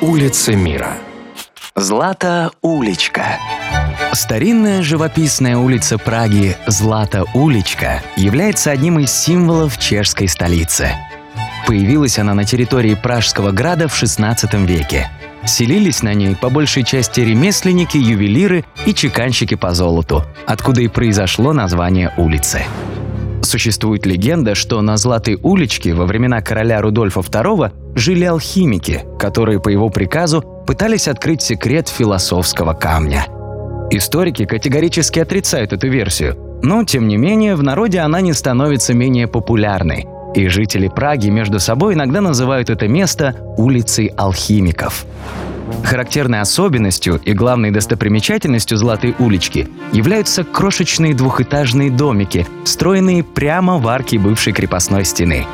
Улицы мира. Злата уличка. Старинная живописная улица Праги Злата уличка является одним из символов чешской столицы. Появилась она на территории Пражского града в XVI веке. Селились на ней по большей части ремесленники, ювелиры и чеканщики по золоту, откуда и произошло название улицы. Существует легенда, что на Златой уличке во времена короля Рудольфа II жили алхимики, которые по его приказу пытались открыть секрет философского камня. Историки категорически отрицают эту версию, но, тем не менее, в народе она не становится менее популярной, и жители Праги между собой иногда называют это место улицей алхимиков. Характерной особенностью и главной достопримечательностью Златой улички являются крошечные двухэтажные домики, встроенные прямо в арке бывшей крепостной стены.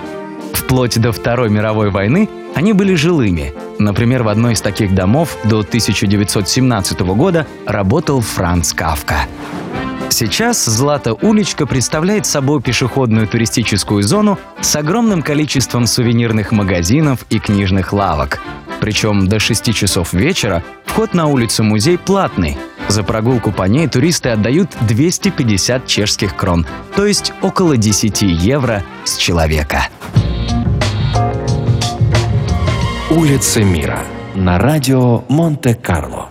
Вплоть до Второй мировой войны они были жилыми. Например, в одной из таких домов до 1917 года работал Франц Кавка. Сейчас Злата уличка представляет собой пешеходную туристическую зону с огромным количеством сувенирных магазинов и книжных лавок. Причем до 6 часов вечера вход на улицу-музей платный. За прогулку по ней туристы отдают 250 чешских крон, то есть около 10 евро с человека. Улицы мира. На радио Монте-Карло.